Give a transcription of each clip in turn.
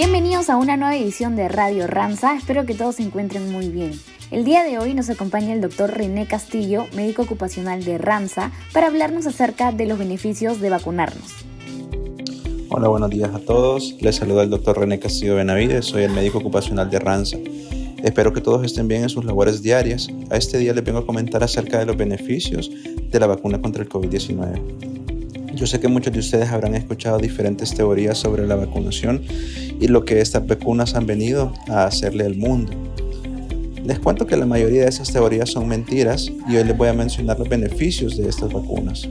Bienvenidos a una nueva edición de Radio Ramsa, espero que todos se encuentren muy bien. El día de hoy nos acompaña el doctor René Castillo, médico ocupacional de Ramsa, para hablarnos acerca de los beneficios de vacunarnos. Hola, buenos días a todos. Les saluda el doctor René Castillo Benavides, soy el médico ocupacional de Ramsa. Espero que todos estén bien en sus labores diarias. A este día les vengo a comentar acerca de los beneficios de la vacuna contra el COVID-19. Yo sé que muchos de ustedes habrán escuchado diferentes teorías sobre la vacunación y lo que estas vacunas han venido a hacerle al mundo. Les cuento que la mayoría de esas teorías son mentiras y hoy les voy a mencionar los beneficios de estas vacunas.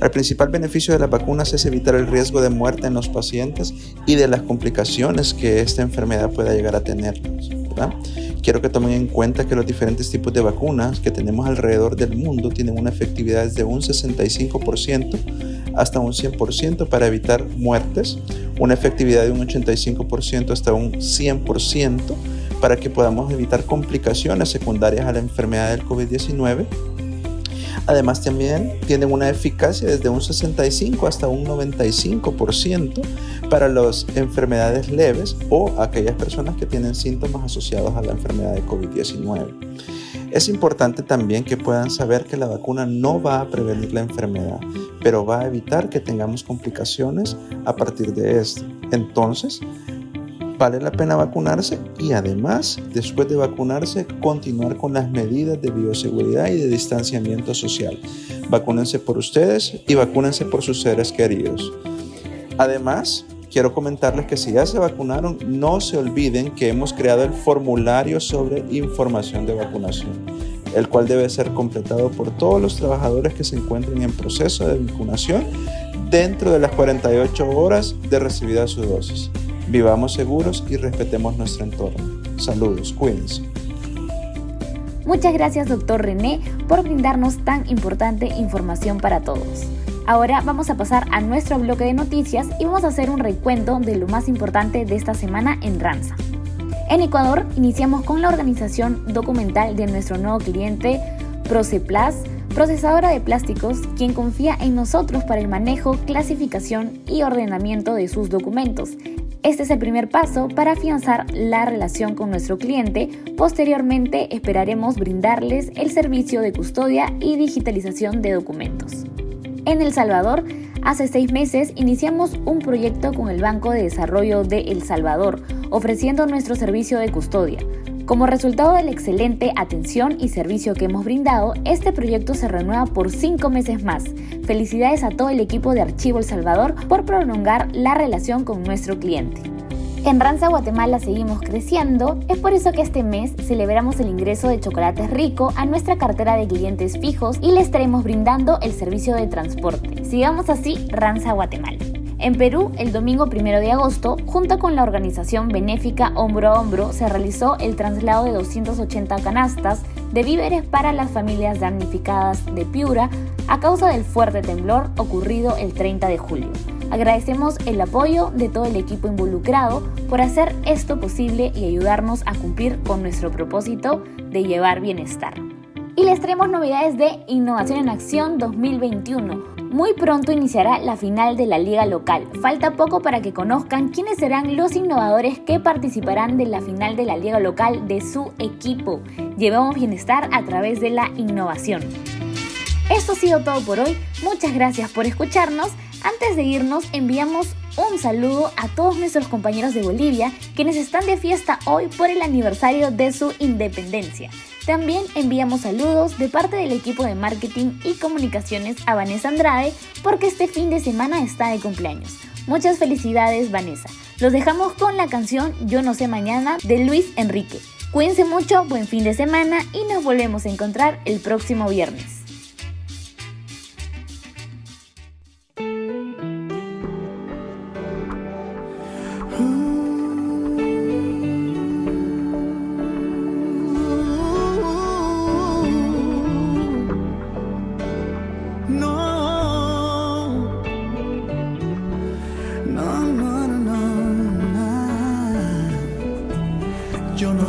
El principal beneficio de las vacunas es evitar el riesgo de muerte en los pacientes y de las complicaciones que esta enfermedad pueda llegar a tener. Quiero que tomen en cuenta que los diferentes tipos de vacunas que tenemos alrededor del mundo tienen una efectividad desde un 65% hasta un 100% para evitar muertes, una efectividad de un 85% hasta un 100% para que podamos evitar complicaciones secundarias a la enfermedad del COVID-19 Además también tienen una eficacia desde un 65 hasta un 95% para las enfermedades leves o aquellas personas que tienen síntomas asociados a la enfermedad de COVID-19. Es importante también que puedan saber que la vacuna no va a prevenir la enfermedad, pero va a evitar que tengamos complicaciones a partir de esto. Entonces, vale la pena vacunarse y además, después de vacunarse, continuar con las medidas de bioseguridad y de distanciamiento social. Vacúnense por ustedes y vacúnense por sus seres queridos. Además, quiero comentarles que si ya se vacunaron, no se olviden que hemos creado el formulario sobre información de vacunación, el cual debe ser completado por todos los trabajadores que se encuentren en proceso de vacunación dentro de las 48 horas de recibida su dosis. Vivamos seguros y respetemos nuestro entorno. Saludos, cuídense. Muchas gracias, doctor René, por brindarnos tan importante información para todos. Ahora vamos a pasar a nuestro bloque de noticias y vamos a hacer un recuento de lo más importante de esta semana en Ranza. En Ecuador iniciamos con la organización documental de nuestro nuevo cliente Proceplas, procesadora de plásticos, quien confía en nosotros para el manejo, clasificación y ordenamiento de sus documentos este es el primer paso para afianzar la relación con nuestro cliente. Posteriormente esperaremos brindarles el servicio de custodia y digitalización de documentos. En El Salvador, hace seis meses iniciamos un proyecto con el Banco de Desarrollo de El Salvador, ofreciendo nuestro servicio de custodia. Como resultado de la excelente atención y servicio que hemos brindado, este proyecto se renueva por cinco meses más. Felicidades a todo el equipo de Archivo El Salvador por prolongar la relación con nuestro cliente. En Ranza Guatemala seguimos creciendo, es por eso que este mes celebramos el ingreso de Chocolates Rico a nuestra cartera de clientes fijos y le estaremos brindando el servicio de transporte. Sigamos así Ranza Guatemala. En Perú, el domingo 1 de agosto, junto con la organización benéfica Hombro a Hombro, se realizó el traslado de 280 canastas de víveres para las familias damnificadas de Piura a causa del fuerte temblor ocurrido el 30 de julio. Agradecemos el apoyo de todo el equipo involucrado por hacer esto posible y ayudarnos a cumplir con nuestro propósito de llevar bienestar. Y les traemos novedades de Innovación en Acción 2021 muy pronto iniciará la final de la liga local. Falta poco para que conozcan quiénes serán los innovadores que participarán de la final de la liga local de su equipo. Llevemos bienestar a través de la innovación. Esto ha sido todo por hoy. Muchas gracias por escucharnos. Antes de irnos, enviamos un saludo a todos nuestros compañeros de Bolivia quienes están de fiesta hoy por el aniversario de su independencia. También enviamos saludos de parte del equipo de marketing y comunicaciones a Vanessa Andrade porque este fin de semana está de cumpleaños. Muchas felicidades Vanessa. Los dejamos con la canción Yo no sé mañana de Luis Enrique. Cuídense mucho, buen fin de semana y nos volvemos a encontrar el próximo viernes.